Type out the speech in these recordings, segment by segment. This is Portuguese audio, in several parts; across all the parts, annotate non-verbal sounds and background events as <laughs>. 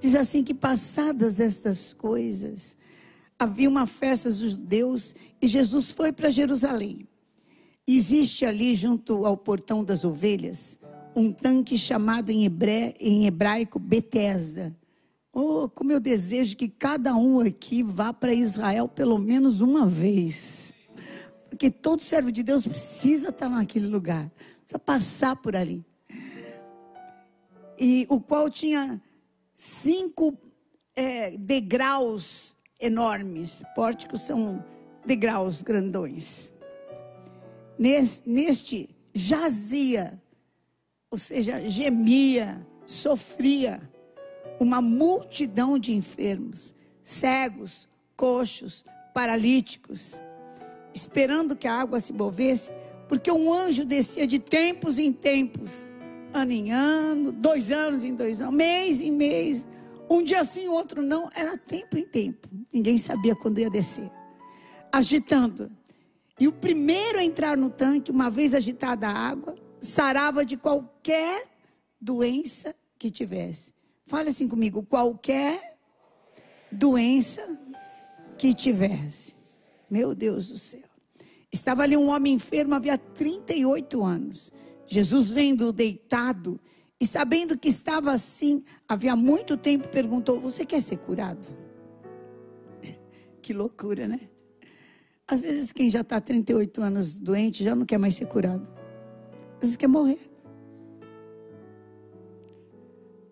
Diz assim que passadas estas coisas, havia uma festa dos judeus e Jesus foi para Jerusalém. Existe ali, junto ao portão das ovelhas, um tanque chamado em, hebre... em hebraico Betesda. Oh, como eu desejo que cada um aqui vá para Israel pelo menos uma vez. Porque todo servo de Deus precisa estar naquele lugar, precisa passar por ali. E o qual tinha cinco é, degraus enormes. Pórticos são degraus grandões. Neste jazia, ou seja, gemia, sofria uma multidão de enfermos, cegos, coxos, paralíticos, esperando que a água se movesse, porque um anjo descia de tempos em tempos, ano em ano, dois anos em dois anos, mês em mês, um dia sim, o outro não, era tempo em tempo, ninguém sabia quando ia descer, agitando. E o primeiro a entrar no tanque, uma vez agitada a água, sarava de qualquer doença que tivesse. Fale assim comigo: qualquer doença que tivesse. Meu Deus do céu. Estava ali um homem enfermo havia 38 anos. Jesus vendo deitado e sabendo que estava assim, havia muito tempo, perguntou: Você quer ser curado? <laughs> Que loucura, né? Às vezes, quem já está 38 anos doente já não quer mais ser curado. Às vezes quer morrer.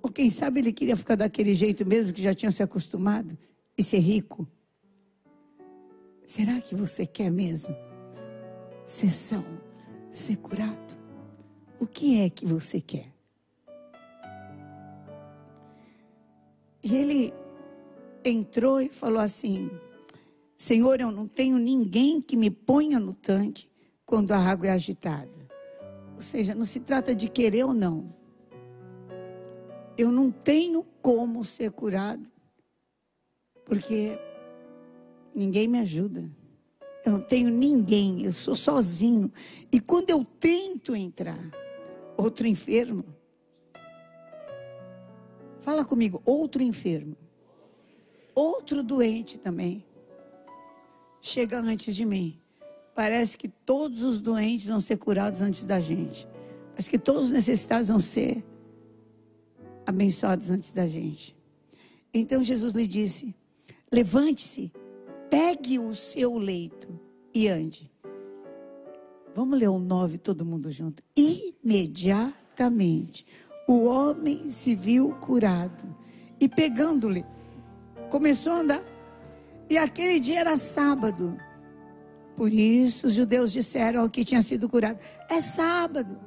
Ou quem sabe ele queria ficar daquele jeito mesmo, que já tinha se acostumado, e ser rico. Será que você quer mesmo? Ser ser curado? O que é que você quer? E ele entrou e falou assim: Senhor, eu não tenho ninguém que me ponha no tanque quando a água é agitada. Ou seja, não se trata de querer ou não eu não tenho como ser curado, porque ninguém me ajuda. Eu não tenho ninguém, eu sou sozinho. E quando eu tento entrar, outro enfermo, fala comigo, outro enfermo, outro doente também, chega antes de mim. Parece que todos os doentes vão ser curados antes da gente. Parece que todos os necessitados vão ser abençoados antes da gente. Então Jesus lhe disse: Levante-se, pegue o seu leito e ande. Vamos ler o 9 todo mundo junto. Imediatamente o homem se viu curado e pegando-lhe, começou a andar. E aquele dia era sábado. Por isso os judeus disseram ao que tinha sido curado: É sábado.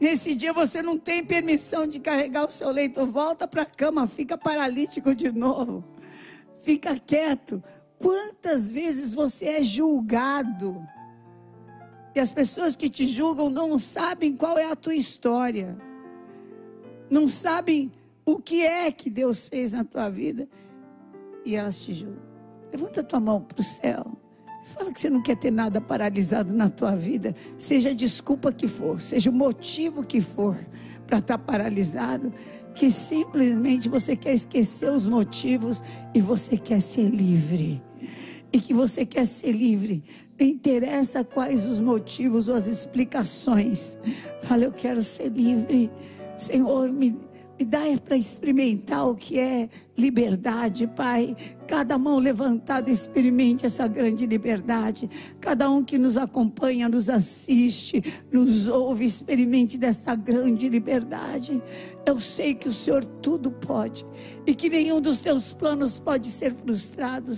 Nesse dia você não tem permissão de carregar o seu leito. Volta para a cama, fica paralítico de novo. Fica quieto. Quantas vezes você é julgado? E as pessoas que te julgam não sabem qual é a tua história. Não sabem o que é que Deus fez na tua vida. E elas te julgam. Levanta a tua mão para o céu. Fala que você não quer ter nada paralisado na tua vida, seja a desculpa que for, seja o motivo que for para estar tá paralisado, que simplesmente você quer esquecer os motivos e você quer ser livre. E que você quer ser livre. Interessa quais os motivos ou as explicações. Fala, eu quero ser livre. Senhor, me me dá para experimentar o que é liberdade, Pai. Cada mão levantada experimente essa grande liberdade. Cada um que nos acompanha, nos assiste, nos ouve, experimente dessa grande liberdade. Eu sei que o Senhor tudo pode e que nenhum dos teus planos pode ser frustrado.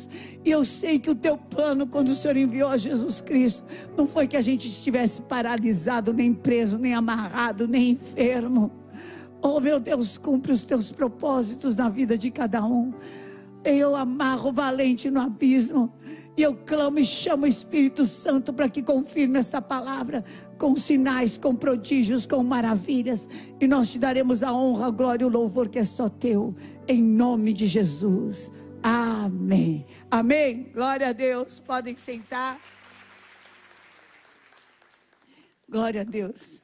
E eu sei que o teu plano, quando o Senhor enviou a Jesus Cristo, não foi que a gente estivesse paralisado, nem preso, nem amarrado, nem enfermo Oh, meu Deus, cumpre os teus propósitos na vida de cada um. Eu amarro valente no abismo. E eu clamo e chamo o Espírito Santo para que confirme essa palavra com sinais, com prodígios, com maravilhas. E nós te daremos a honra, a glória e o louvor que é só teu. Em nome de Jesus. Amém. Amém. Glória a Deus. Podem sentar. Glória a Deus.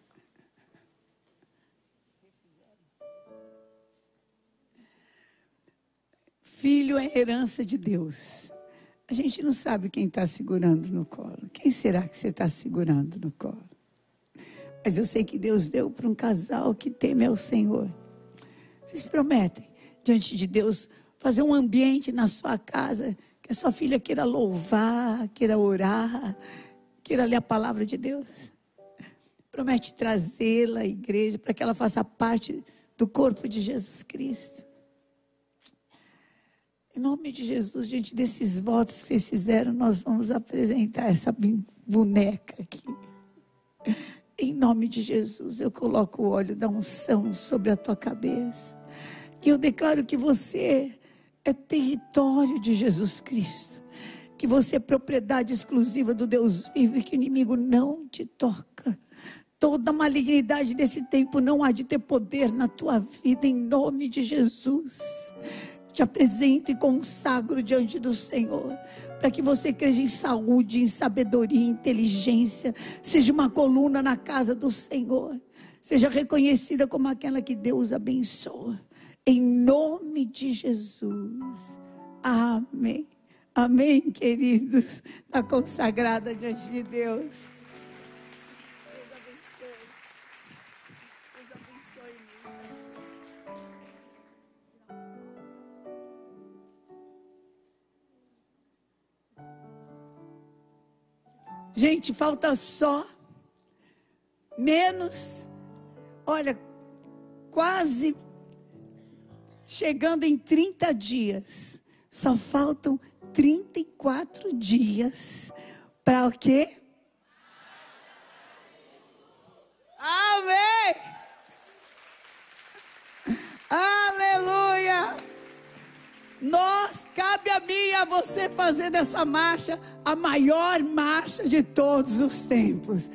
Filho é herança de Deus. A gente não sabe quem está segurando no colo. Quem será que você está segurando no colo? Mas eu sei que Deus deu para um casal que teme ao Senhor. Vocês prometem, diante de Deus, fazer um ambiente na sua casa que a sua filha queira louvar, queira orar, queira ler a palavra de Deus? Promete trazê-la à igreja para que ela faça parte do corpo de Jesus Cristo. Em nome de Jesus, diante desses votos que vocês fizeram, nós vamos apresentar essa boneca aqui. Em nome de Jesus, eu coloco o óleo da unção sobre a tua cabeça. E eu declaro que você é território de Jesus Cristo. Que você é propriedade exclusiva do Deus vivo e que o inimigo não te toca. Toda malignidade desse tempo não há de ter poder na tua vida, em nome de Jesus te apresento e consagro diante do Senhor, para que você creia em saúde, em sabedoria, em inteligência, seja uma coluna na casa do Senhor, seja reconhecida como aquela que Deus abençoa, em nome de Jesus. Amém. Amém, queridos. Está consagrada diante de Deus. Gente, falta só menos, olha, quase chegando em 30 dias. Só faltam 34 dias para o quê? Amém! Aleluia! Nós, cabe a mim e a você fazer dessa marcha a maior marcha de todos os tempos.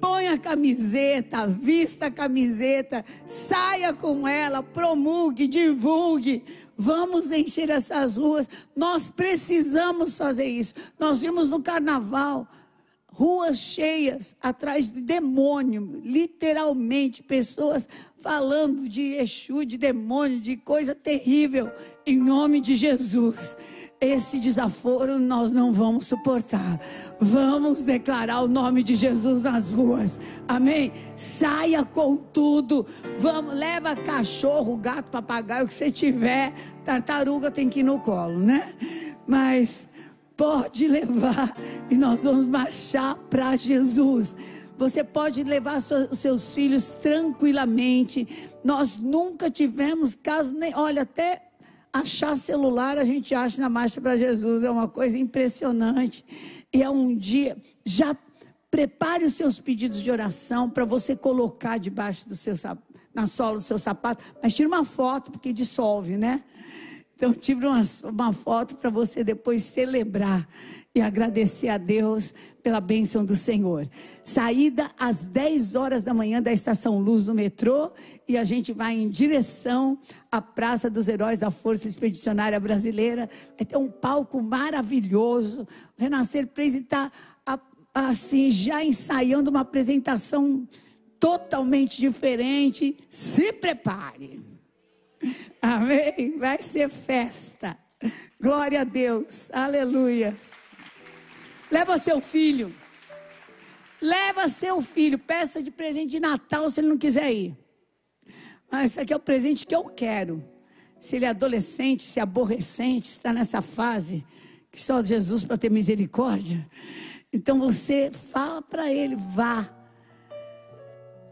Põe a camiseta, vista a camiseta, saia com ela, promulgue, divulgue. Vamos encher essas ruas. Nós precisamos fazer isso. Nós vimos no carnaval ruas cheias atrás de demônio, literalmente, pessoas falando de Exu, de demônio, de coisa terrível, em nome de Jesus. Esse desaforo nós não vamos suportar. Vamos declarar o nome de Jesus nas ruas. Amém? Saia com tudo. Vamos, leva cachorro, gato, papagaio, o que você tiver. Tartaruga tem que ir no colo, né? Mas pode levar e nós vamos marchar para Jesus. Você pode levar os seus filhos tranquilamente. Nós nunca tivemos caso nem, olha, até achar celular a gente acha na marcha para Jesus, é uma coisa impressionante. E é um dia, já prepare os seus pedidos de oração para você colocar debaixo do seu na sola do seu sapato, mas tira uma foto porque dissolve, né? Então, tive uma, uma foto para você depois celebrar e agradecer a Deus pela bênção do Senhor. Saída às 10 horas da manhã da Estação Luz do metrô e a gente vai em direção à Praça dos Heróis da Força Expedicionária Brasileira. Ter um palco maravilhoso. O Renascer Praise está assim, já ensaiando uma apresentação totalmente diferente. Se prepare. <laughs> Amém? Vai ser festa. Glória a Deus. Aleluia. Leva seu filho. Leva seu filho. Peça de presente de Natal se ele não quiser ir. Mas esse aqui é o presente que eu quero. Se ele é adolescente, se é aborrecente, está nessa fase que só Jesus para ter misericórdia. Então você fala para ele, vá.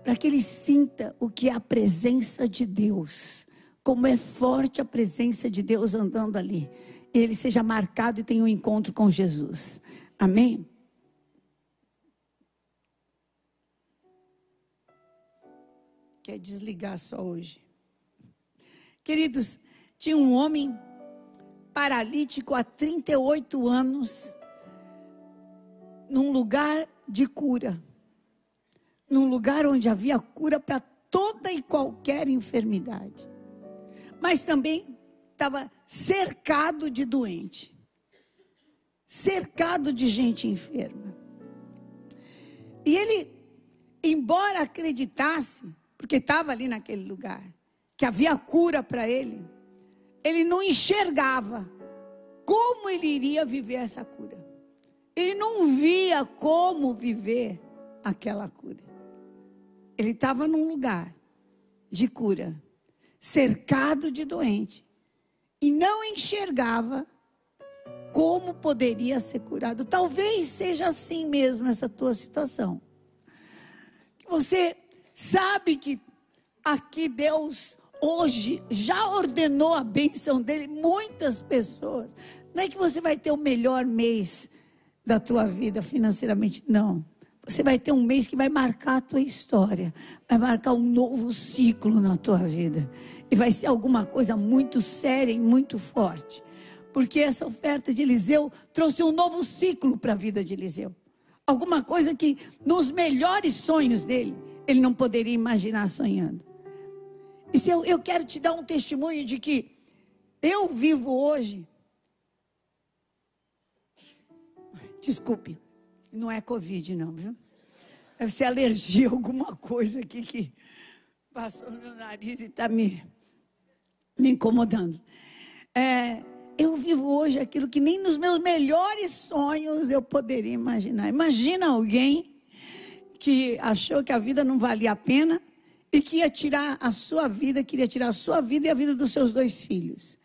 Para que ele sinta o que é a presença de Deus como é forte a presença de Deus andando ali. Ele seja marcado e tenha um encontro com Jesus. Amém? Quer desligar só hoje? Queridos, tinha um homem paralítico há 38 anos, num lugar de cura, num lugar onde havia cura para toda e qualquer enfermidade mas também estava cercado de doente, cercado de gente enferma. E ele, embora acreditasse, porque estava ali naquele lugar, que havia cura para ele, ele não enxergava como ele iria viver essa cura. Ele não via como viver aquela cura. Ele estava num lugar de cura, cercado de doente, e não enxergava como poderia ser curado. Talvez seja assim mesmo essa tua situação. Você sabe que aqui Deus hoje já ordenou a benção dele muitas pessoas. Não é que você vai ter o melhor mês da tua vida financeiramente, não. Você vai ter um mês que vai marcar a tua história, vai marcar um novo ciclo na tua vida. E vai ser alguma coisa muito séria e muito forte porque essa oferta de Eliseu trouxe um novo ciclo para a vida de Eliseu. Alguma coisa que nos melhores sonhos dele, ele não poderia imaginar sonhando. E se eu, eu quero te dar um testemunho de que eu vivo hoje. Desculpe, não é Covid, não, viu? Deve ser alergia, <laughs> alguma coisa aqui que passou no meu nariz e está me, me incomodando. É, eu vivo hoje aquilo que nem nos meus melhores sonhos eu poderia imaginar. Imagina alguém que achou que a vida não valia a pena e que ia tirar a sua vida, queria tirar a sua vida e a vida dos seus dois filhos.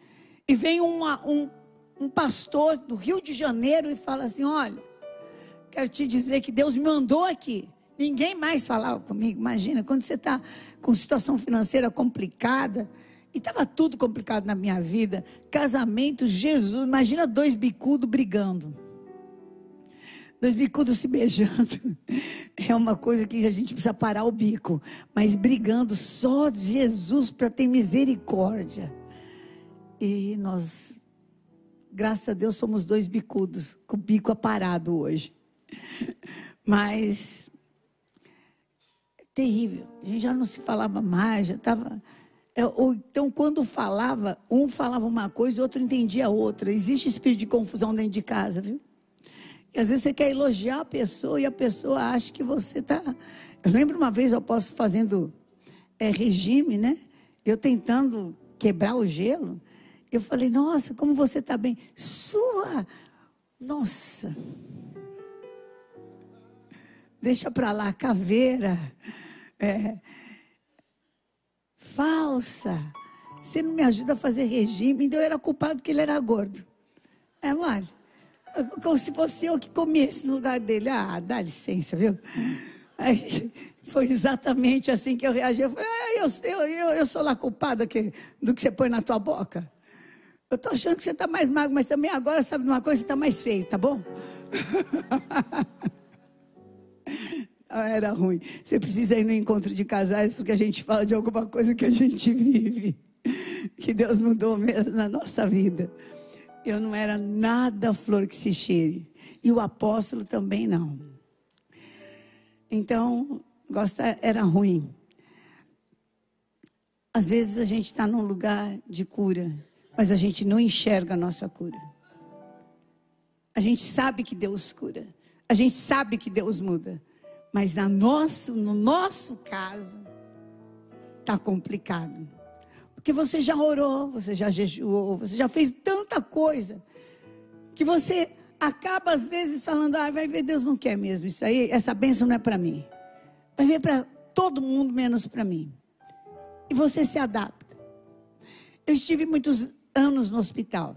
E vem uma, um, um pastor do Rio de Janeiro e fala assim: Olha, quero te dizer que Deus me mandou aqui. Ninguém mais falava comigo. Imagina, quando você está com situação financeira complicada, e estava tudo complicado na minha vida. Casamento, Jesus. Imagina dois bicudos brigando. Dois bicudos se beijando. <laughs> É uma coisa que a gente precisa parar o bico. Mas brigando só Jesus para ter misericórdia. E nós, graças a Deus, somos dois bicudos, com o bico aparado hoje. Mas, terrível. A gente já não se falava mais, já estava é, então, quando falava, um falava uma coisa e outro entendia outra. Existe espírito de confusão dentro de casa, viu? E às vezes você quer elogiar a pessoa e a pessoa acha que você está. Eu lembro uma vez eu posso fazendo é, regime, né? Eu tentando quebrar o gelo. Eu falei, nossa, como você está bem. Sua! Nossa! Deixa para lá, caveira. É, falsa. Você não me ajuda a fazer regime, então eu era culpado que ele era gordo. É, mole. Como se fosse eu que comesse no lugar dele. Ah, dá licença, viu? Aí, foi exatamente assim que eu reagi. Eu falei, ah, eu, eu, eu, sou lá culpada que, do que você põe na tua boca. Eu tô achando que você está mais magro, mas também agora, sabe de uma coisa, você está mais feio, tá bom? <laughs> <laughs> Ah, era ruim. Você precisa ir no encontro de casais, porque a gente fala de alguma coisa que a gente vive, que Deus mudou mesmo na nossa vida. Eu não era nada flor que se cheire. E o apóstolo também não. Então, gosta era ruim. Às vezes a gente está num lugar de cura, mas a gente não enxerga a nossa cura. A gente sabe que Deus cura. A gente sabe que Deus muda. Mas na nosso, no nosso caso, está complicado. Porque você já orou, você já jejuou, você já fez tanta coisa, que você acaba às vezes falando, ah, vai ver, Deus não quer mesmo isso aí, essa bênção não é para mim. Vai ver para todo mundo, menos para mim. E você se adapta. Eu estive muitos anos no hospital,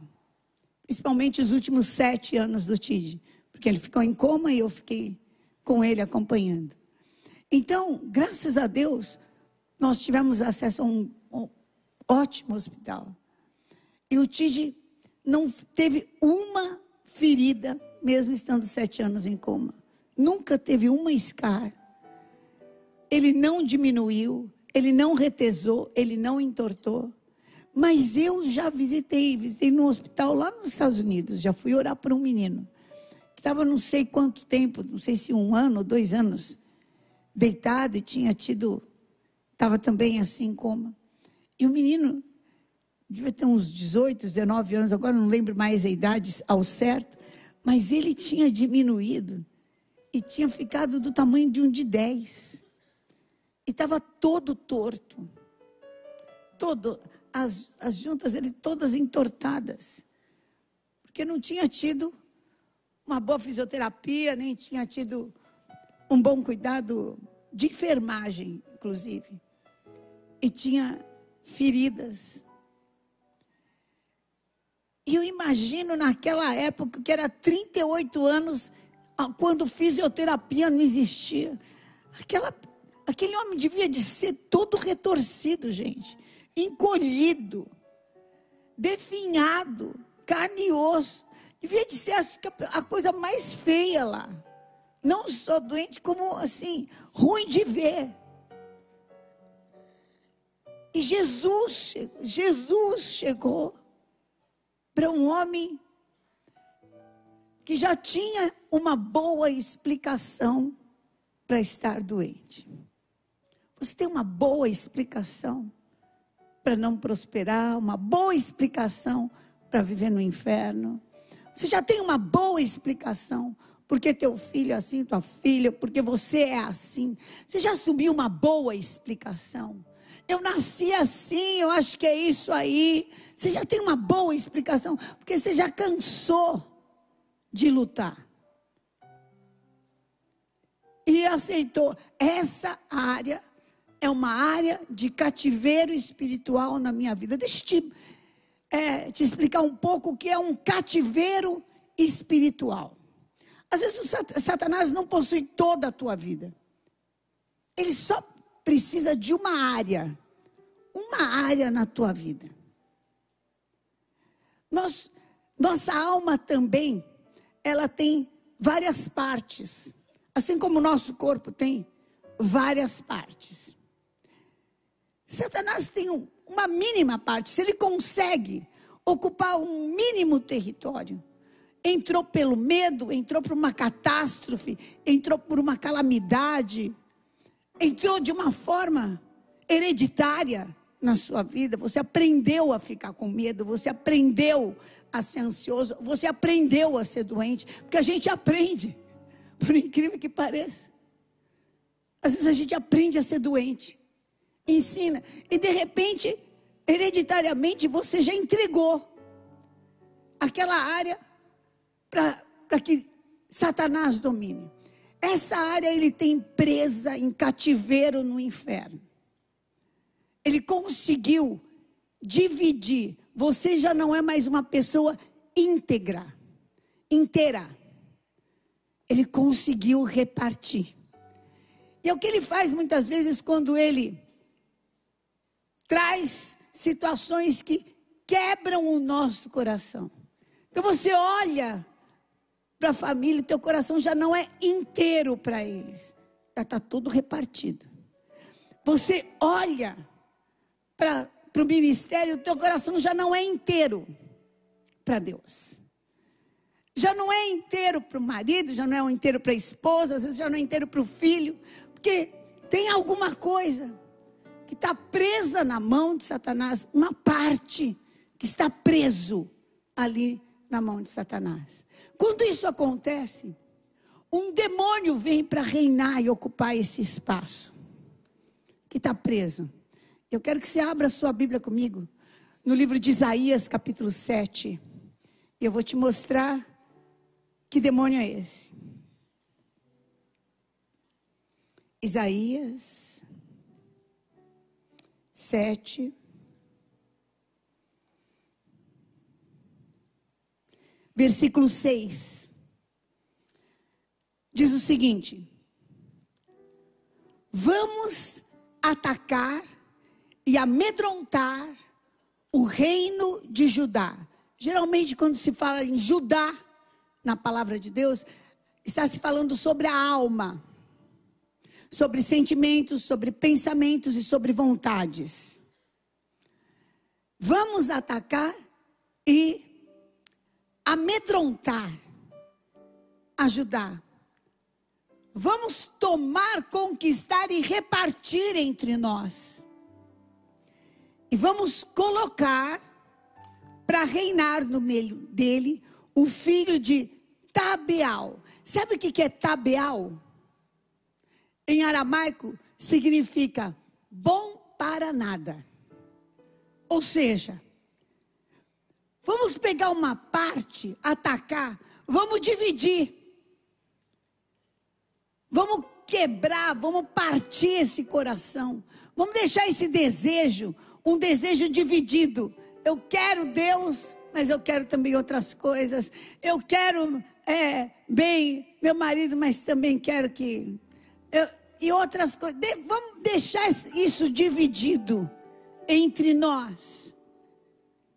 principalmente os últimos sete anos do TID, porque ele ficou em coma e eu fiquei com ele acompanhando. Então, graças a Deus, nós tivemos acesso a um, um ótimo hospital. E o Tide não teve uma ferida, mesmo estando sete anos em coma. Nunca teve uma escar. Ele não diminuiu, ele não retesou, ele não entortou. Mas eu já visitei, visitei no hospital lá nos Estados Unidos, já fui orar por um menino estava não sei quanto tempo, não sei se um ano ou dois anos, deitado e tinha tido, estava também assim em coma. E o menino, devia ter uns 18, 19 anos, agora não lembro mais a idade ao certo, mas ele tinha diminuído e tinha ficado do tamanho de um de 10. E estava todo torto. Todo. as, as juntas dele todas entortadas. Porque não tinha tido uma boa fisioterapia, nem tinha tido um bom cuidado de enfermagem, inclusive. E tinha feridas. E eu imagino naquela época, que era 38 anos, quando fisioterapia não existia. Aquela, aquele homem devia de ser todo retorcido, gente. Encolhido, definhado, carne e osso. Devia de ser a, a coisa mais feia lá. Não só doente, como assim, ruim de ver. E Jesus, Jesus chegou para um homem que já tinha uma boa explicação para estar doente. Você tem uma boa explicação para não prosperar, uma boa explicação para viver no inferno. Você já tem uma boa explicação porque teu filho é assim, tua filha, porque você é assim. Você já subiu uma boa explicação. Eu nasci assim, eu acho que é isso aí. Você já tem uma boa explicação, porque você já cansou de lutar. E aceitou. Essa área é uma área de cativeiro espiritual na minha vida. Deixa eu te, é, te explicar um pouco o que é um cativeiro espiritual. Às vezes o Satanás não possui toda a tua vida. Ele só precisa de uma área. Uma área na tua vida. Nós, nossa alma também, ela tem várias partes. Assim como o nosso corpo tem várias partes. Satanás tem um, uma mínima parte. Se ele consegue ocupar um mínimo território, entrou pelo medo, entrou por uma catástrofe, entrou por uma calamidade, entrou de uma forma hereditária na sua vida, você aprendeu a ficar com medo, você aprendeu a ser ansioso, você aprendeu a ser doente, porque a gente aprende, por incrível que pareça. Às vezes a gente aprende a ser doente, ensina, e de repente, hereditariamente, você já entregou aquela área para que Satanás domine. Essa área ele tem presa em cativeiro no inferno ele conseguiu dividir. Você já não é mais uma pessoa íntegra, inteira. Ele conseguiu repartir. E é o que ele faz muitas vezes quando ele traz situações que quebram o nosso coração. Então você olha para a família, teu coração já não é inteiro para eles, já está todo repartido. Você olha para o ministério, o teu coração já não é inteiro para Deus. Já não é inteiro para o marido, já não é inteiro para a esposa, às vezes já não é inteiro para o filho, porque tem alguma coisa que está presa na mão de Satanás, uma parte que está preso ali na mão de Satanás. Quando isso acontece, um demônio vem para reinar e ocupar esse espaço que está preso. Eu quero que você abra a sua Bíblia comigo, no livro de Isaías, capítulo 7. E eu vou te mostrar que demônio é esse. Isaías 7. Versículo 6. Diz o seguinte: Vamos atacar e amedrontar o reino de Judá. Geralmente, quando se fala em Judá, na palavra de Deus, está se falando sobre a alma, sobre sentimentos, sobre pensamentos e sobre vontades. Vamos atacar e amedrontar, ajudar. Vamos tomar, conquistar e repartir entre nós. E vamos colocar para reinar no meio dele o filho de Tabeal. Sabe o que é Tabeal? Em aramaico significa bom para nada. Ou seja, vamos pegar uma parte, atacar, vamos dividir. Vamos quebrar, vamos partir esse coração. Vamos deixar esse desejo, um desejo dividido. Eu quero Deus, mas eu quero também outras coisas. Eu quero é, bem meu marido, mas também quero que. Eu, e outras coisas. De, vamos deixar isso dividido entre nós.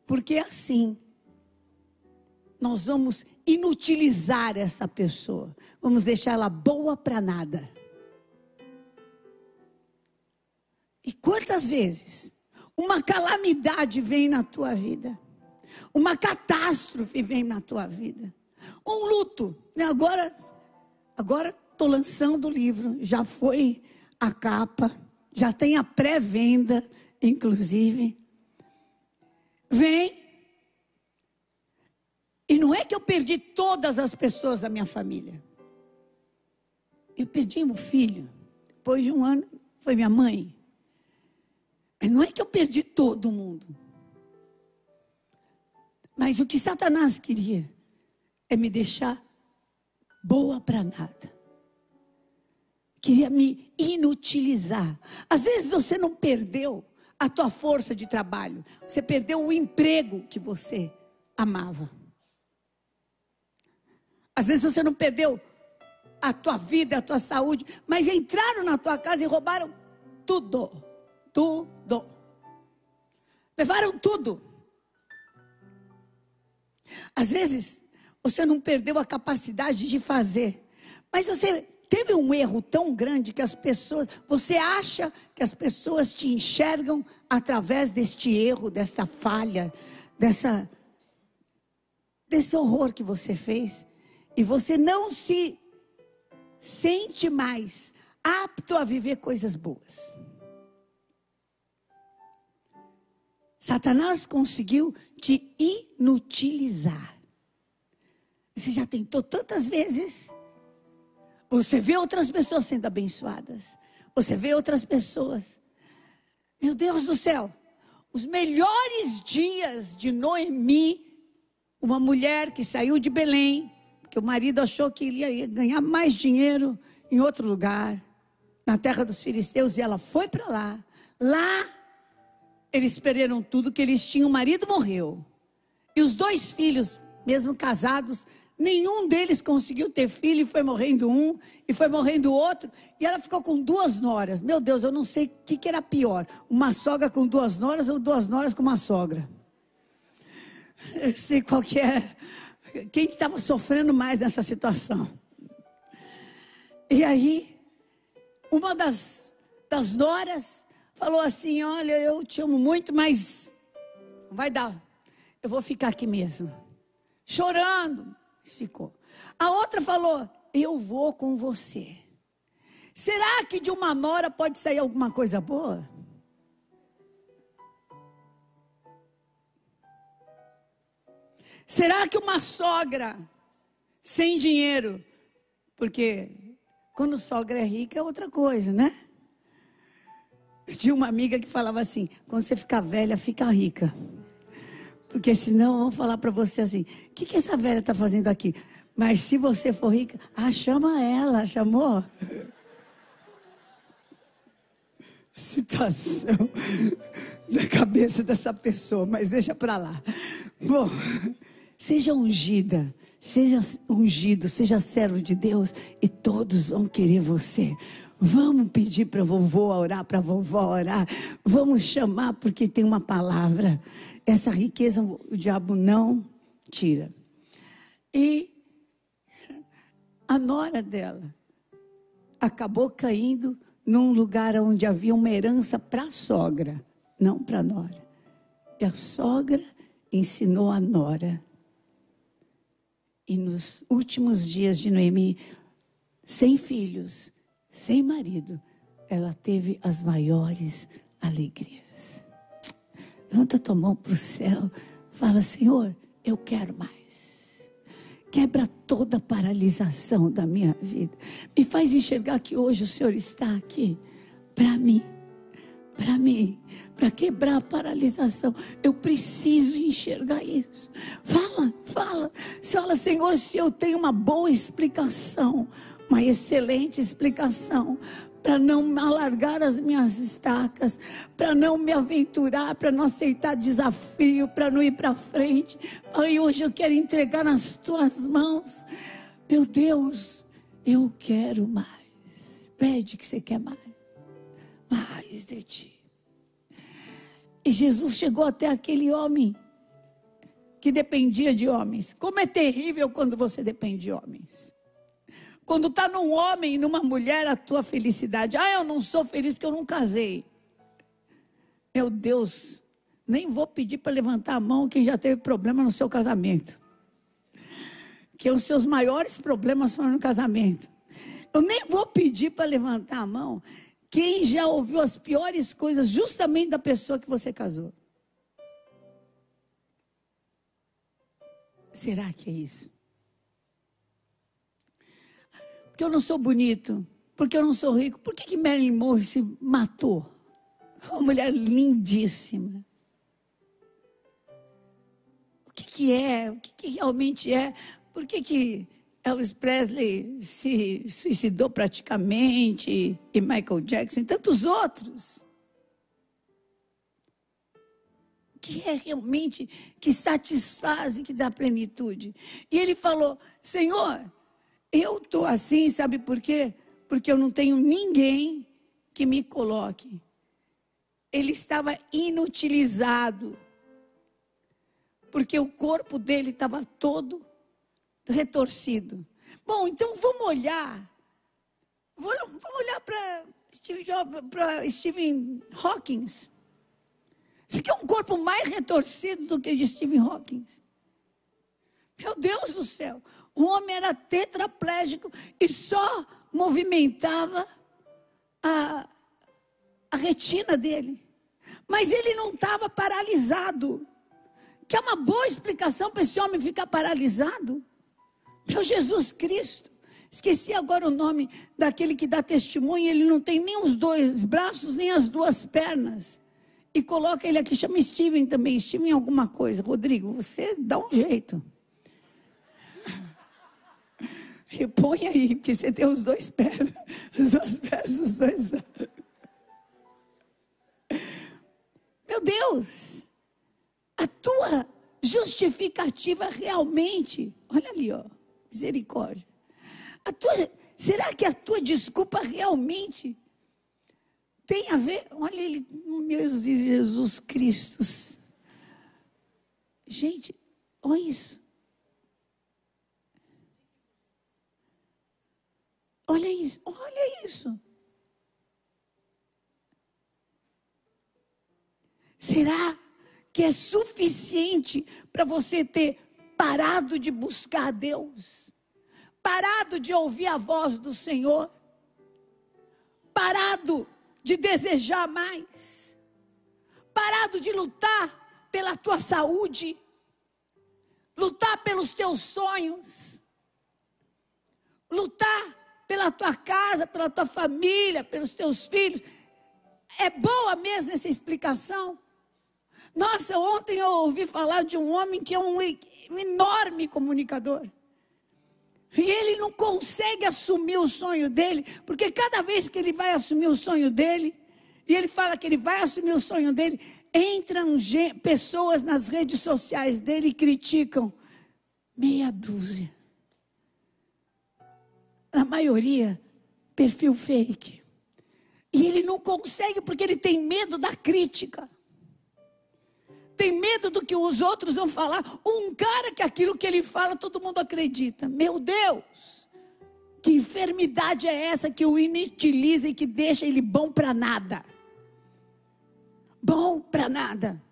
Porque assim, nós vamos inutilizar essa pessoa. Vamos deixar ela boa para nada. E quantas vezes uma calamidade vem na tua vida? Uma catástrofe vem na tua vida? Um luto. Né? Agora, agora estou lançando o livro. Já foi a capa, já tem a pré-venda, inclusive. Vem. E não é que eu perdi todas as pessoas da minha família. Eu perdi meu filho. Depois de um ano, foi minha mãe. Não é que eu perdi todo mundo. Mas o que Satanás queria é me deixar boa para nada. Queria me inutilizar. Às vezes você não perdeu a tua força de trabalho. Você perdeu o emprego que você amava. Às vezes você não perdeu a tua vida, a tua saúde, mas entraram na tua casa e roubaram tudo tudo. Levaram tudo. Às vezes, você não perdeu a capacidade de fazer, mas você teve um erro tão grande que as pessoas, você acha que as pessoas te enxergam através deste erro, desta falha, dessa desse horror que você fez, e você não se sente mais apto a viver coisas boas. Satanás conseguiu te inutilizar. Você já tentou tantas vezes. Você vê outras pessoas sendo abençoadas. Você vê outras pessoas. Meu Deus do céu. Os melhores dias de Noemi, uma mulher que saiu de Belém, porque o marido achou que ele ia ganhar mais dinheiro em outro lugar, na terra dos filisteus, e ela foi para lá. Lá eles perderam tudo que eles tinham, o marido morreu. E os dois filhos, mesmo casados, nenhum deles conseguiu ter filho e foi morrendo um e foi morrendo outro. E ela ficou com duas noras. Meu Deus, eu não sei o que, que era pior: uma sogra com duas noras ou duas noras com uma sogra. Eu sei qual que é. Quem estava sofrendo mais nessa situação? E aí, uma das, das noras falou assim: Olha, eu te amo muito, mas não vai dar. Eu vou ficar aqui mesmo. Chorando. Ficou. A outra falou: Eu vou com você. Será que de uma nora pode sair alguma coisa boa? Será que uma sogra sem dinheiro, porque quando sogra é rica é outra coisa, né? Eu tinha uma amiga que falava assim: quando você ficar velha, fica rica. Porque senão vão falar para você assim: o que, que essa velha está fazendo aqui? Mas se você for rica, ah, chama ela, chamou? <laughs> Situação da cabeça dessa pessoa, mas deixa para lá. Bom, seja ungida, seja ungido, seja servo de Deus e todos vão querer você. Vamos pedir para vovô orar, para vovó orar. Vamos chamar porque tem uma palavra. Essa riqueza o diabo não tira. E a nora dela acabou caindo num lugar onde havia uma herança para a sogra, não para a nora. E a sogra ensinou a nora. E nos últimos dias de Noemi, sem filhos, sem marido, ela teve as maiores alegrias. Levanta tua mão para o céu, fala: Senhor, eu quero mais. Quebra toda a paralisação da minha vida. Me faz enxergar que hoje o Senhor está aqui para mim. para mim, para quebrar a paralisação. Eu preciso enxergar isso. Fala, fala. Você fala, Senhor, se eu tenho uma boa explicação, uma excelente explicação, para não alargar as minhas estacas, para não me aventurar, para não aceitar desafio, para não ir para frente. Ai, hoje eu quero entregar nas tuas mãos. Meu Deus, eu quero mais. Pede que você quer mais. Mais de ti. E Jesus chegou até aquele homem que dependia de homens. Como é terrível quando você depende de homens. Quando está num homem e numa mulher a tua felicidade. Ah, eu não sou feliz porque eu não casei. Meu Deus, nem vou pedir para levantar a mão quem já teve problema no seu casamento. Que os seus maiores problemas foram no casamento. Eu nem vou pedir para levantar a mão quem já ouviu as piores coisas justamente da pessoa que você casou. Será que é isso? Porque eu não sou bonito, porque eu não sou rico. Por que, que Marilyn Monroe se matou? Uma mulher lindíssima. O que, que é? O que, que realmente é? Por que, que Elvis Presley se suicidou praticamente? E Michael Jackson e tantos outros? O que é realmente que satisfaz e que dá plenitude? E ele falou: Senhor, eu estou assim, sabe por quê? Porque eu não tenho ninguém que me coloque. Ele estava inutilizado. Porque o corpo dele estava todo retorcido. Bom, então vamos olhar. Vamos olhar para Stephen, Stephen Hawking. Você quer um corpo mais retorcido do que o de Stephen Hawking? Meu Deus do céu. O homem era tetraplégico e só movimentava a, a retina dele. Mas ele não estava paralisado. Que é uma boa explicação para esse homem ficar paralisado. Meu Jesus Cristo. Esqueci agora o nome daquele que dá testemunho. Ele não tem nem os dois braços, nem as duas pernas. E coloca ele aqui, chama Steven também. Steven alguma coisa. Rodrigo, você dá um jeito. E põe aí, porque você tem os dois pés, <laughs> os dois pés, os dois braços. Meu Deus, a tua justificativa realmente, olha ali, ó, misericórdia. A tua, será que a tua desculpa realmente tem a ver? Olha ele, meu Jesus Cristo. Gente, olha isso. Olha isso, olha isso. Será que é suficiente para você ter parado de buscar Deus? Parado de ouvir a voz do Senhor? Parado de desejar mais? Parado de lutar pela tua saúde? Lutar pelos teus sonhos? Lutar pela tua casa, pela tua família, pelos teus filhos. É boa mesmo essa explicação? Nossa, ontem eu ouvi falar de um homem que é um enorme comunicador. E ele não consegue assumir o sonho dele, porque cada vez que ele vai assumir o sonho dele, e ele fala que ele vai assumir o sonho dele, entram pessoas nas redes sociais dele e criticam. Meia dúzia na maioria, perfil fake. E ele não consegue porque ele tem medo da crítica. Tem medo do que os outros vão falar. Um cara que aquilo que ele fala, todo mundo acredita. Meu Deus! Que enfermidade é essa que o inutiliza e que deixa ele bom para nada? Bom para nada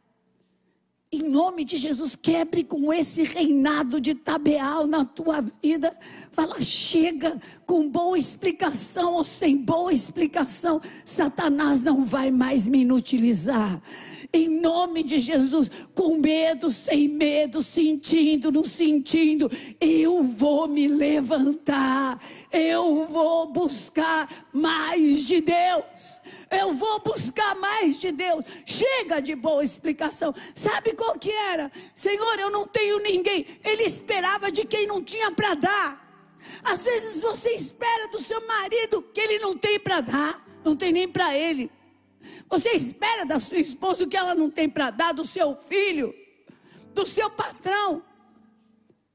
em nome de Jesus, quebre com esse reinado de tabeal na tua vida. Fala, chega com boa explicação ou sem boa explicação, Satanás não vai mais me inutilizar. Em nome de Jesus, com medo, sem medo, sentindo, não sentindo, eu vou me levantar, eu vou buscar mais de Deus Eu vou buscar mais de Deus. Chega de boa explicação. Sabe qual que era? Senhor, eu não tenho ninguém. Ele esperava de quem não tinha para dar. Às vezes você espera do seu marido que ele não tem para dar, não tem nem para ele. Você espera da sua esposa o que ela não tem para dar, do seu filho, do seu patrão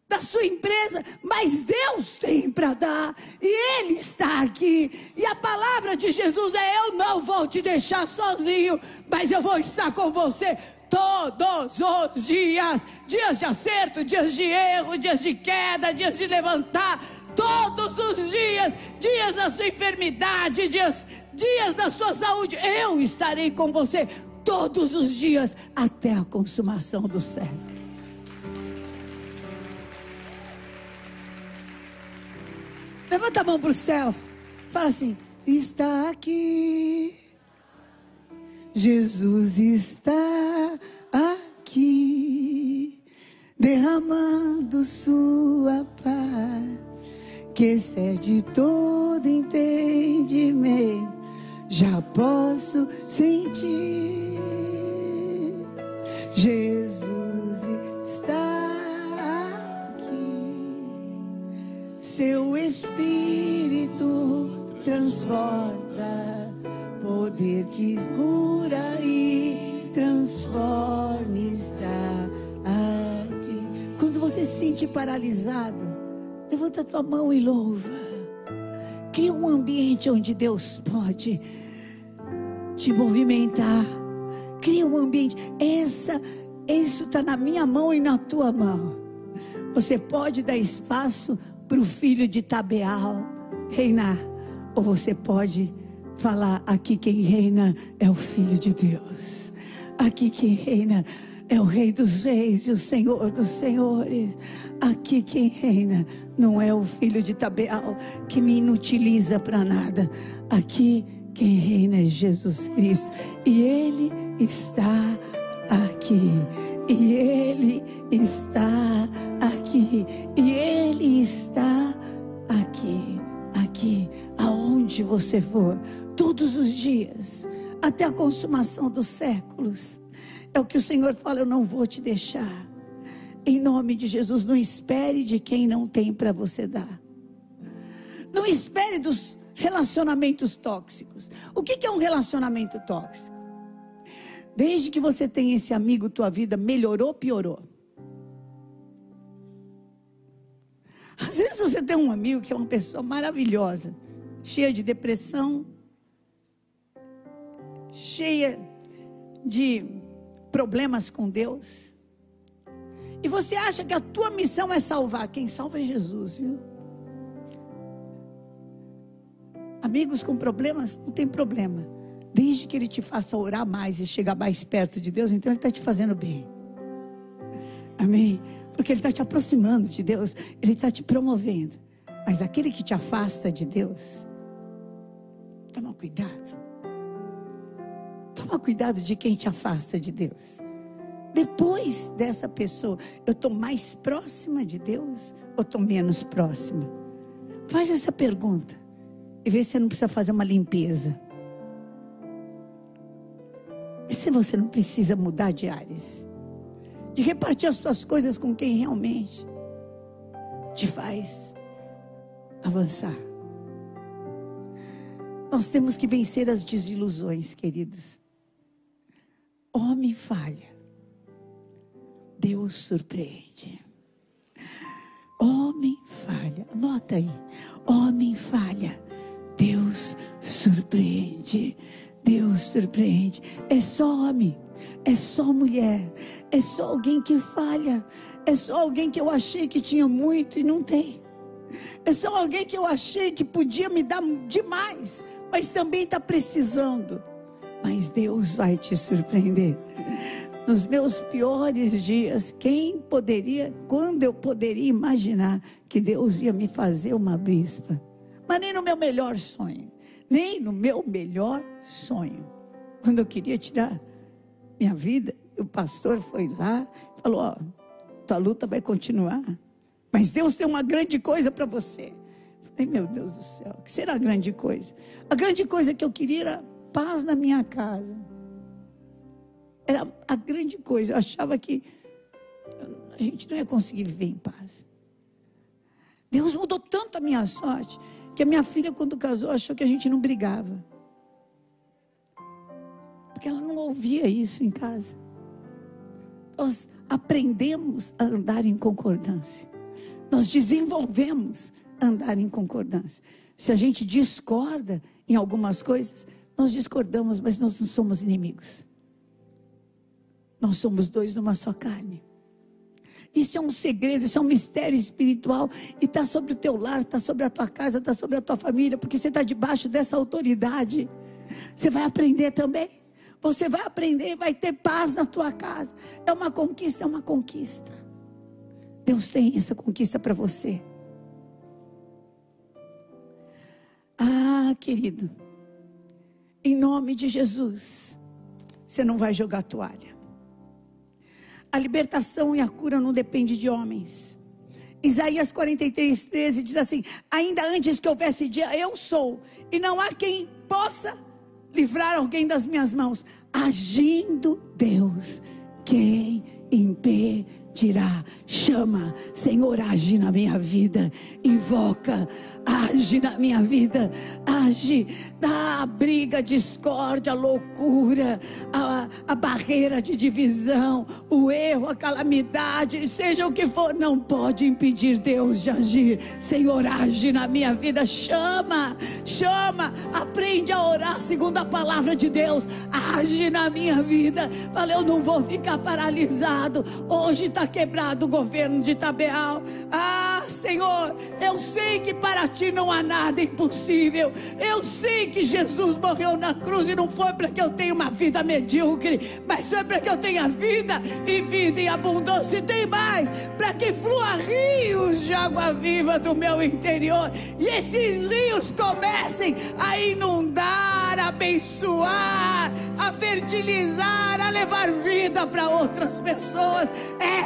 da sua empresa, mas Deus tem para dar, e Ele está aqui. E a palavra de Jesus é: Eu não vou te deixar sozinho, mas eu vou estar com você todos os dias dias de acerto, dias de erro, dias de queda, dias de levantar. Todos os dias, dias da sua enfermidade, dias, dias da sua saúde, eu estarei com você todos os dias até a consumação do século. Levanta a mão para o céu. Fala assim: está aqui. Jesus está aqui, derramando sua paz, que excede todo entendimento. Já posso sentir. Jesus seu espírito transforma, poder que cura e transforma está aqui. Quando você se sentir paralisado, levanta a tua mão e louva. Cria um ambiente onde Deus pode te movimentar. Cria um ambiente. Essa, isso está na minha mão e na tua mão. Você pode dar espaço para o filho de Tabeal reinar. Ou você pode falar: aqui quem reina é o Filho de Deus. Aqui quem reina é o Rei dos Reis e o Senhor dos Senhores. Aqui quem reina não é o filho de Tabeal que me inutiliza para nada. Aqui quem reina é Jesus Cristo e Ele está aqui. E Ele está aqui. Ele está aqui. Aqui, aonde você for, todos os dias, até a consumação dos séculos. É o que o Senhor fala: eu não vou te deixar. Em nome de Jesus, não espere de quem não tem para você dar. Não espere dos relacionamentos tóxicos. O que é um relacionamento tóxico? Desde que você tem esse amigo, tua vida melhorou ou piorou? Às vezes você tem um amigo que é uma pessoa maravilhosa, cheia de depressão, cheia de problemas com Deus. E você acha que a tua missão é salvar. Quem salva é Jesus, viu? Amigos com problemas, não tem problema. Desde que Ele te faça orar mais e chegar mais perto de Deus, então Ele está te fazendo bem. Amém? Porque Ele está te aproximando de Deus, Ele está te promovendo. Mas aquele que te afasta de Deus, toma cuidado. Toma cuidado de quem te afasta de Deus. Depois dessa pessoa, eu estou mais próxima de Deus ou estou menos próxima? Faz essa pergunta e vê se você não precisa fazer uma limpeza. E se você não precisa mudar de áreas? De repartir as suas coisas com quem realmente te faz avançar. Nós temos que vencer as desilusões, queridos. Homem falha, Deus surpreende. Homem falha, anota aí. Homem falha, Deus surpreende. Deus surpreende. É só homem, é só mulher, é só alguém que falha, é só alguém que eu achei que tinha muito e não tem. É só alguém que eu achei que podia me dar demais, mas também está precisando. Mas Deus vai te surpreender. Nos meus piores dias, quem poderia, quando eu poderia imaginar que Deus ia me fazer uma bispa? Mas nem no meu melhor sonho nem no meu melhor sonho. Quando eu queria tirar minha vida, o pastor foi lá e falou: Ó, tua luta vai continuar, mas Deus tem uma grande coisa para você. falei, meu Deus do céu, que será a grande coisa? A grande coisa que eu queria era paz na minha casa. Era a grande coisa. Eu achava que a gente não ia conseguir viver em paz. Deus mudou tanto a minha sorte que a minha filha, quando casou, achou que a gente não brigava. Porque ela não ouvia isso em casa. Nós aprendemos a andar em concordância. Nós desenvolvemos andar em concordância. Se a gente discorda em algumas coisas, nós discordamos, mas nós não somos inimigos. Nós somos dois numa só carne. Isso é um segredo, isso é um mistério espiritual. E está sobre o teu lar, está sobre a tua casa, está sobre a tua família, porque você está debaixo dessa autoridade. Você vai aprender também. Você vai aprender, vai ter paz na tua casa. É uma conquista, é uma conquista. Deus tem essa conquista para você. Ah, querido, em nome de Jesus, você não vai jogar toalha. A libertação e a cura não depende de homens. Isaías 43, 13 diz assim: Ainda antes que houvesse dia, eu sou, e não há quem possa livrar alguém das minhas mãos. Agindo Deus, quem impedirá? Chama, Senhor, age na minha vida, invoca, age na minha vida, age na briga, discórdia, a loucura, a, a barreira de divisão, o erro, a calamidade, seja o que for, não pode impedir Deus de agir. Senhor, age na minha vida, chama, chama, aprende a orar segundo a palavra de Deus, age na minha vida. Fala, eu não vou ficar paralisado. Hoje está quebrado o governo de Tabeal. Ah, Senhor, eu sei que para ti não há nada impossível. Eu sei que Jesus morreu na cruz e não foi para que eu tenha uma vida medíocre, mas foi para que eu tenha vida e vida em abundância. E tem mais, para que flua rios de água viva do meu interior e esses rios comecem a inundar, a abençoar, a fertilizar, a levar vida para outras pessoas.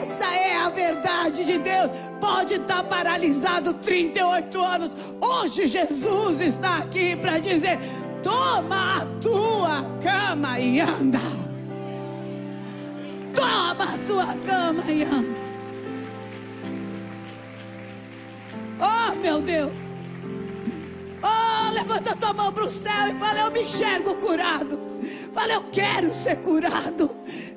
Essa é a verdade de Deus. Pode estar paralisado 38 anos. Hoje Jesus está aqui para dizer: toma a tua cama e anda. Toma a tua cama e anda. Oh, meu Deus. Oh, levanta tua mão para o céu e fala: Eu me enxergo curado. Fala, eu quero ser curado.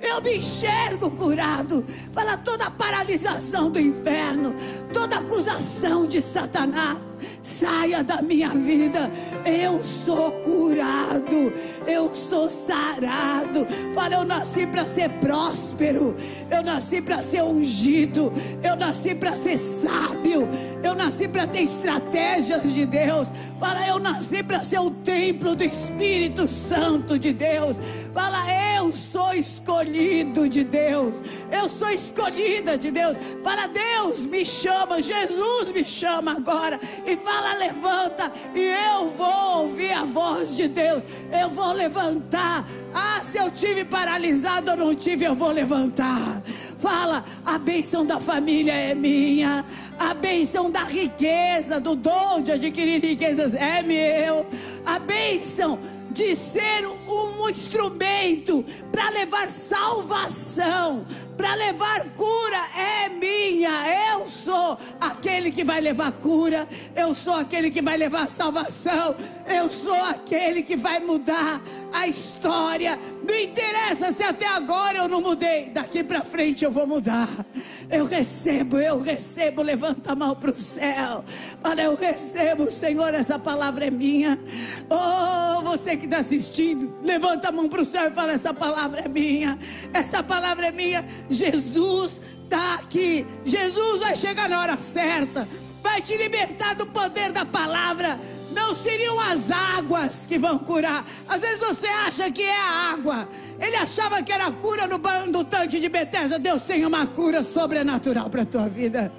Eu me enxergo curado. Fala toda a paralisação do inferno, toda acusação de Satanás saia da minha vida. Eu sou curado, eu sou sarado. Fala, eu nasci para ser próspero, eu nasci para ser ungido, eu nasci para ser sábio, eu nasci para ter estratégias de Deus. Fala, eu nasci para ser o templo do Espírito Santo de Deus. Fala, eu sou escolhido de Deus, eu sou escolhida de Deus. Fala, Deus me chama, Jesus me chama agora e fala, levanta, e eu vou ouvir a voz de Deus. Eu vou levantar. Ah, se eu tive paralisado ou não tive, eu vou levantar. Fala, a bênção da família é minha. A bênção da riqueza, do dom de adquirir riquezas é meu. A bênção de ser um instrumento para levar salvação, para levar cura, é minha. Eu sou aquele que vai levar cura, eu sou aquele que vai levar salvação, eu sou aquele que vai mudar a história. Não interessa se até agora eu não mudei, daqui para frente eu vou mudar. Eu recebo, eu recebo. Levanta a mão para o céu. Olha, eu recebo, Senhor, essa palavra é minha. Oh, você que está assistindo, levanta a mão para o céu e fala: essa palavra é minha. Essa palavra é minha. Jesus está aqui. Jesus vai chegar na hora certa. Vai te libertar do poder da palavra não seriam as águas que vão curar. Às vezes você acha que é a água. Ele achava que era cura no, tanque de Bethesda. Deus tem uma cura sobrenatural para a tua vida.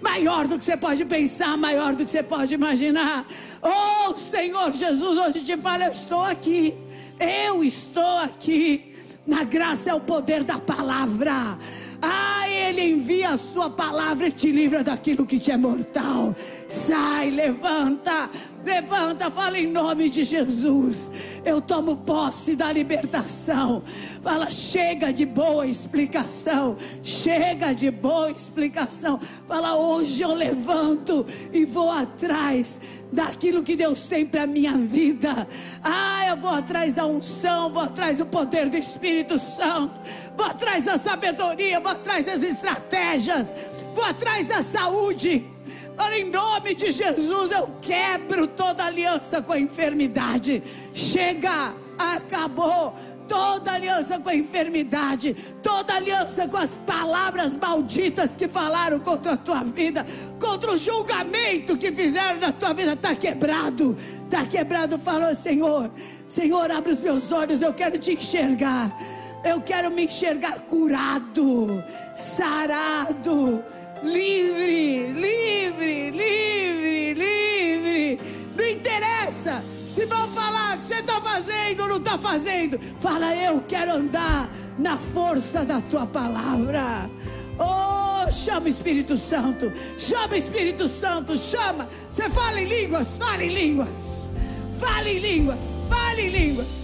Maior do que você pode pensar, maior do que você pode imaginar. Oh, Senhor Jesus, hoje te falo, eu estou aqui. Eu estou aqui. Na graça é o poder da palavra. Ah, Ele envia a Sua palavra e te livra daquilo que te é mortal. Sai, levanta, Levanta, fala em nome de Jesus. Eu tomo posse da libertação. Fala, chega de boa explicação. Chega de boa explicação. Fala, hoje eu levanto e vou atrás daquilo que Deus tem para minha vida. Ah, eu vou atrás da unção, vou atrás do poder do Espírito Santo, vou atrás da sabedoria, vou atrás das estratégias, vou atrás da saúde. Ora, em nome de Jesus, eu quebro toda aliança com a enfermidade. Chega, acabou toda aliança com a enfermidade, toda aliança com as palavras malditas que falaram contra a tua vida, contra o julgamento que fizeram na tua vida, está quebrado, está quebrado. Falou, Senhor, Senhor, abre os meus olhos, eu quero te enxergar, eu quero me enxergar curado, sarado livre, livre, livre, livre. Não interessa se vão falar que você está fazendo ou não está fazendo. Fala, eu quero andar na força da tua palavra. Oh, chama Espírito Santo, chama Espírito Santo, chama. Você fala em línguas, fala em línguas, fala em línguas, fala em línguas.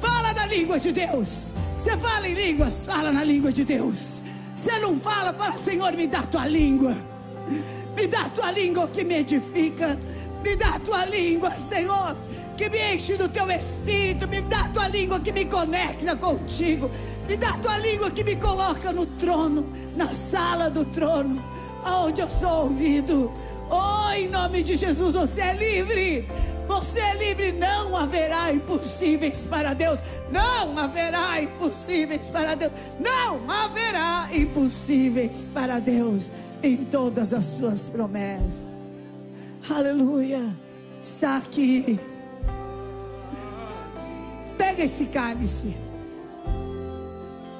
Fala da língua de Deus. Você fala em línguas, fala na língua de Deus. Você não fala para Senhor, me dá tua língua. Me dá tua língua que me edifica. Me dá tua língua, Senhor, que me enche do teu espírito. Me dá tua língua que me conecta contigo. Me dá tua língua que me coloca no trono, na sala do trono, aonde eu sou ouvido. Oh, em nome de Jesus, você é livre. Você é livre, não haverá impossíveis para Deus. Não haverá impossíveis para Deus. Não haverá impossíveis para Deus em todas as suas promessas. Aleluia. Está aqui. Pega esse cálice.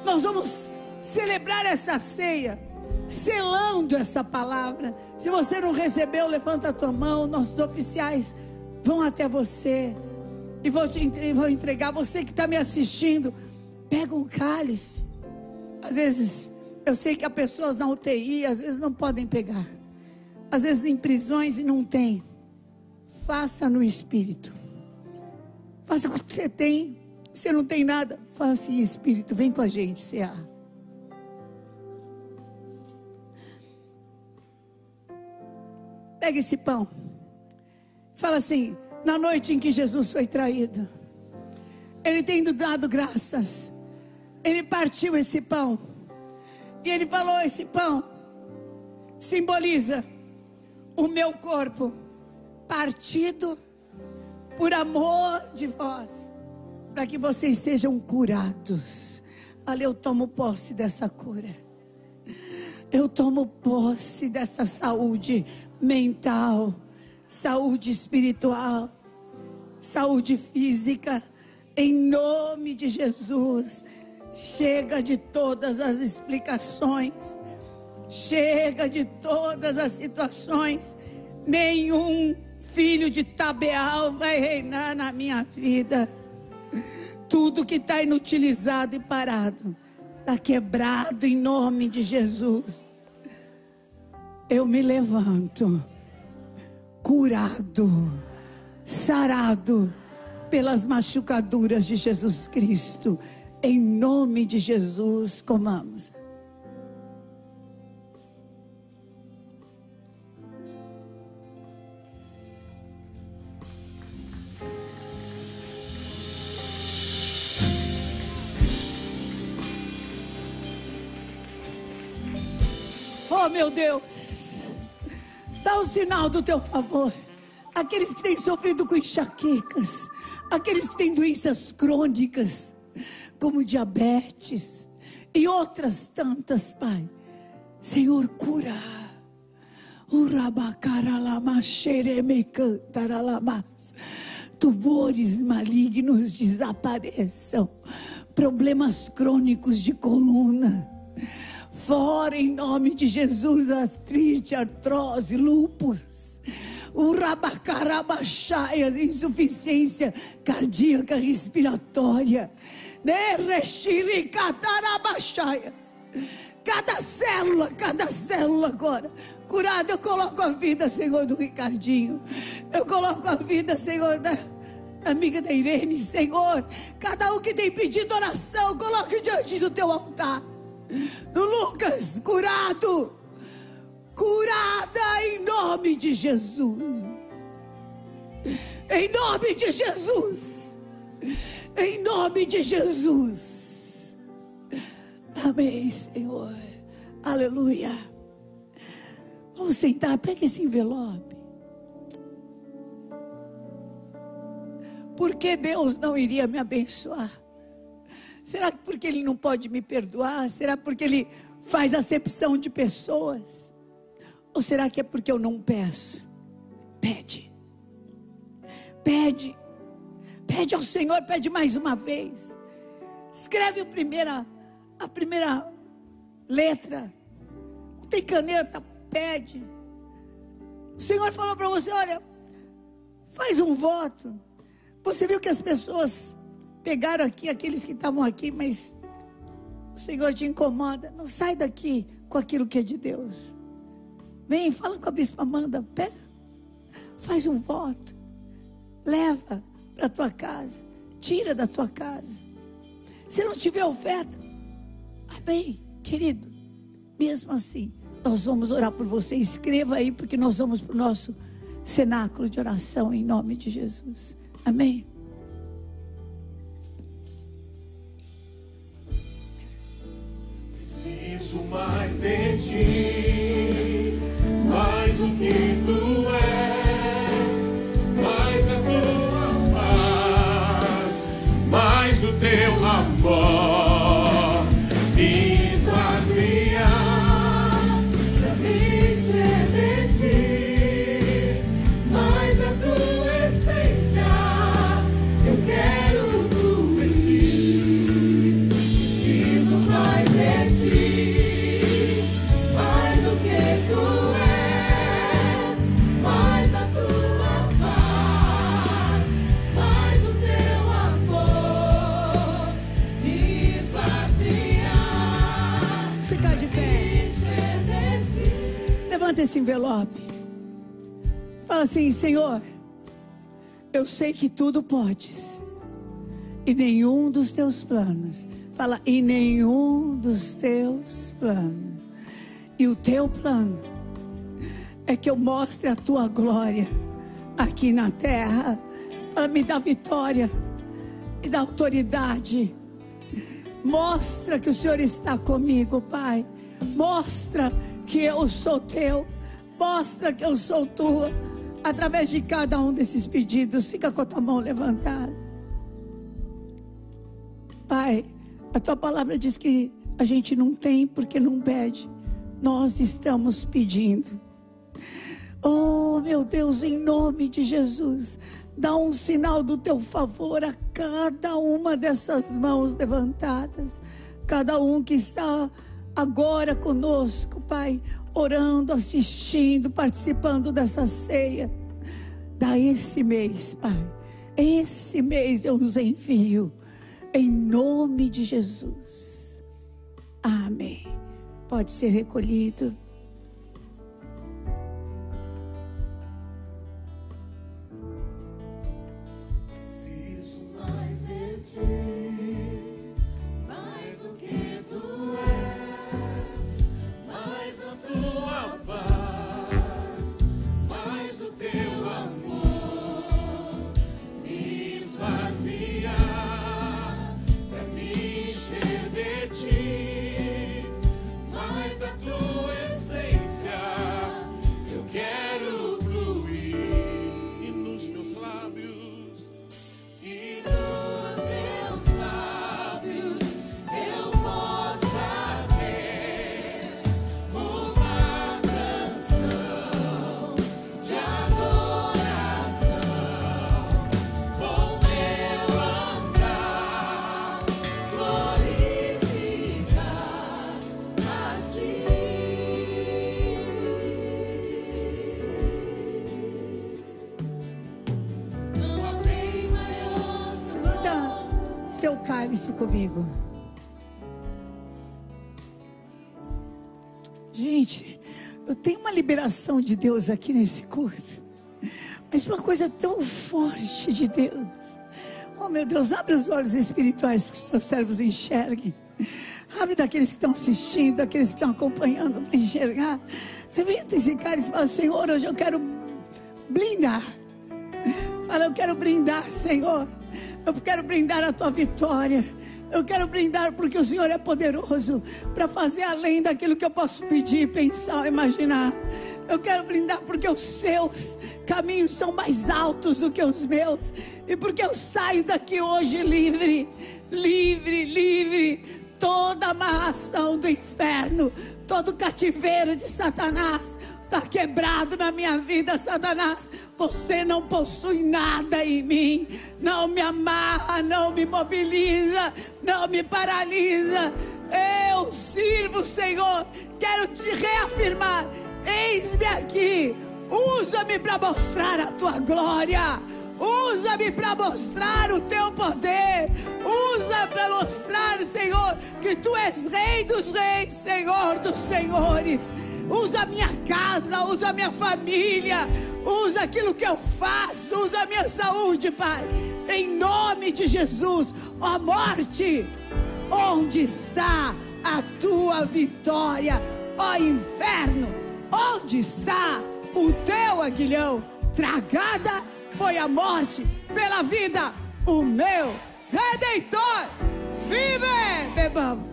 Nós vamos celebrar essa ceia, selando essa palavra. Se você não recebeu, levanta a tua mão. Nossos oficiais vão até você e vão te vão entregar. Você que está me assistindo, pega um cálice. Às vezes, eu sei que há pessoas na UTI, às vezes não podem pegar. Às vezes em prisões e não tem. Faça no espírito. Faça o que você tem. Você não tem nada, faça em espírito. Vem com a gente, CA. Pega esse pão. Fala assim: na noite em que Jesus foi traído, ele tendo dado graças, ele partiu esse pão. E ele falou: esse pão simboliza o meu corpo partido por amor de vós, para que vocês sejam curados. Ali eu tomo posse dessa cura. Eu tomo posse dessa saúde mental saúde espiritual, saúde física, em nome de Jesus. Chega de todas as explicações, chega de todas as situações. Nenhum filho de Tabeal vai reinar na minha vida. Tudo que está inutilizado e parado está quebrado em nome de Jesus. Eu me levanto curado, sarado pelas machucaduras de Jesus Cristo. Em nome de Jesus, comamos. Oh, meu Deus. Dá um sinal do teu favor. Aqueles que têm sofrido com enxaquecas, aqueles que têm doenças crônicas, como diabetes e outras tantas, Pai. Senhor, cura. Tumores malignos desapareçam. Problemas crônicos de coluna Fora em nome de Jesus, artrite, artrose, lupus. O rabacarabachaias, insuficiência cardíaca respiratória. Né? Cada célula, cada célula agora. Curada, eu coloco a vida, Senhor, do Ricardinho. Eu coloco a vida, Senhor, da amiga da Irene, Senhor. Cada um que tem pedido oração, coloque diante do teu altar. Do Lucas, curado. Curada em nome de Jesus. Em nome de Jesus. Em nome de Jesus. Amém, Senhor. Aleluia. Vamos sentar, pega esse envelope. Por que Deus não iria me abençoar? Será que porque Ele não pode me perdoar? Será porque Ele faz acepção de pessoas? Ou será que é porque eu não peço? Pede. Pede. Pede ao Senhor, pede mais uma vez. Escreve a primeira, a primeira letra. Não tem caneta, pede. O Senhor falou para você: olha, faz um voto. Você viu que as pessoas pegaram aqui, aqueles que estavam aqui, mas o Senhor te incomoda. Não sai daqui com aquilo que é de Deus. Vem, fala com a bispa Amanda, pega, faz um voto, leva para tua casa, tira da tua casa. Se não tiver oferta, amém, querido. Mesmo assim, nós vamos orar por você. Escreva aí, porque nós vamos para o nosso cenáculo de oração em nome de Jesus. Amém. Mais de ti, mais o que tu és, mais a tua paz, mais do teu amor, esse envelope. Fala assim, Senhor, eu sei que tudo podes. E nenhum dos teus planos. Fala, e nenhum dos teus planos. E o teu plano é que eu mostre a tua glória aqui na terra. Para me dar vitória e dar autoridade. Mostra que o Senhor está comigo, Pai. Mostra que eu sou teu. Mostra que eu sou tua. Através de cada um desses pedidos, fica com a tua mão levantada. Pai, a tua palavra diz que a gente não tem porque não pede. Nós estamos pedindo. Oh, meu Deus, em nome de Jesus, dá um sinal do teu favor a cada uma dessas mãos levantadas, cada um que está agora conosco, Pai, orando, assistindo, participando dessa ceia. Dá esse mês, Pai, esse mês eu os envio, em nome de Jesus. Amém. Pode ser recolhido. Preciso mais de ti, comigo. Gente, eu tenho uma liberação de Deus aqui nesse culto. Mas uma coisa tão forte de Deus. Oh meu Deus, abre os olhos espirituais para que os teus servos enxerguem. Abre daqueles que estão assistindo, daqueles que estão acompanhando para enxergar. Levanta esse cara e fala: Senhor, hoje eu quero blindar. Fala, eu quero brindar, Senhor. Eu quero brindar a tua vitória. Eu quero brindar porque o Senhor é poderoso para fazer além daquilo que eu posso pedir, pensar, imaginar. Eu quero brindar porque os seus caminhos são mais altos do que os meus. E porque eu saio daqui hoje livre, livre, livre. Toda amarração do inferno, todo cativeiro de Satanás está quebrado na minha vida, Satanás. Você não possui nada em mim. Não me amarra, não me mobiliza, não me paralisa. Eu sirvo, Senhor. Quero te reafirmar. Eis-me aqui. Usa-me para mostrar a tua glória. Usa-me para mostrar o teu poder. Usa para mostrar, Senhor, que tu és Rei dos Reis, Senhor dos Senhores. Usa a minha casa, usa a minha família, usa aquilo que eu faço, usa a minha saúde, Pai. Em nome de Jesus, ó morte, onde está a tua vitória? Ó inferno, onde está o teu aguilhão? Tragada foi a morte pela vida, o meu redentor. Vive! Bebamos.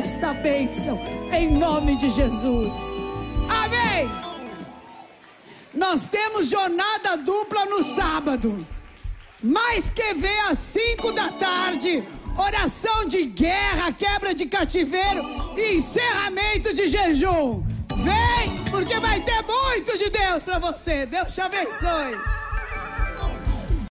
Desta bênção, em nome de Jesus. Amém. Nós temos jornada dupla no sábado. Mais que ver às 5 da tarde, oração de guerra, quebra de cativeiro e encerramento de jejum. Vem, porque vai ter muito de Deus para você. Deus te abençoe.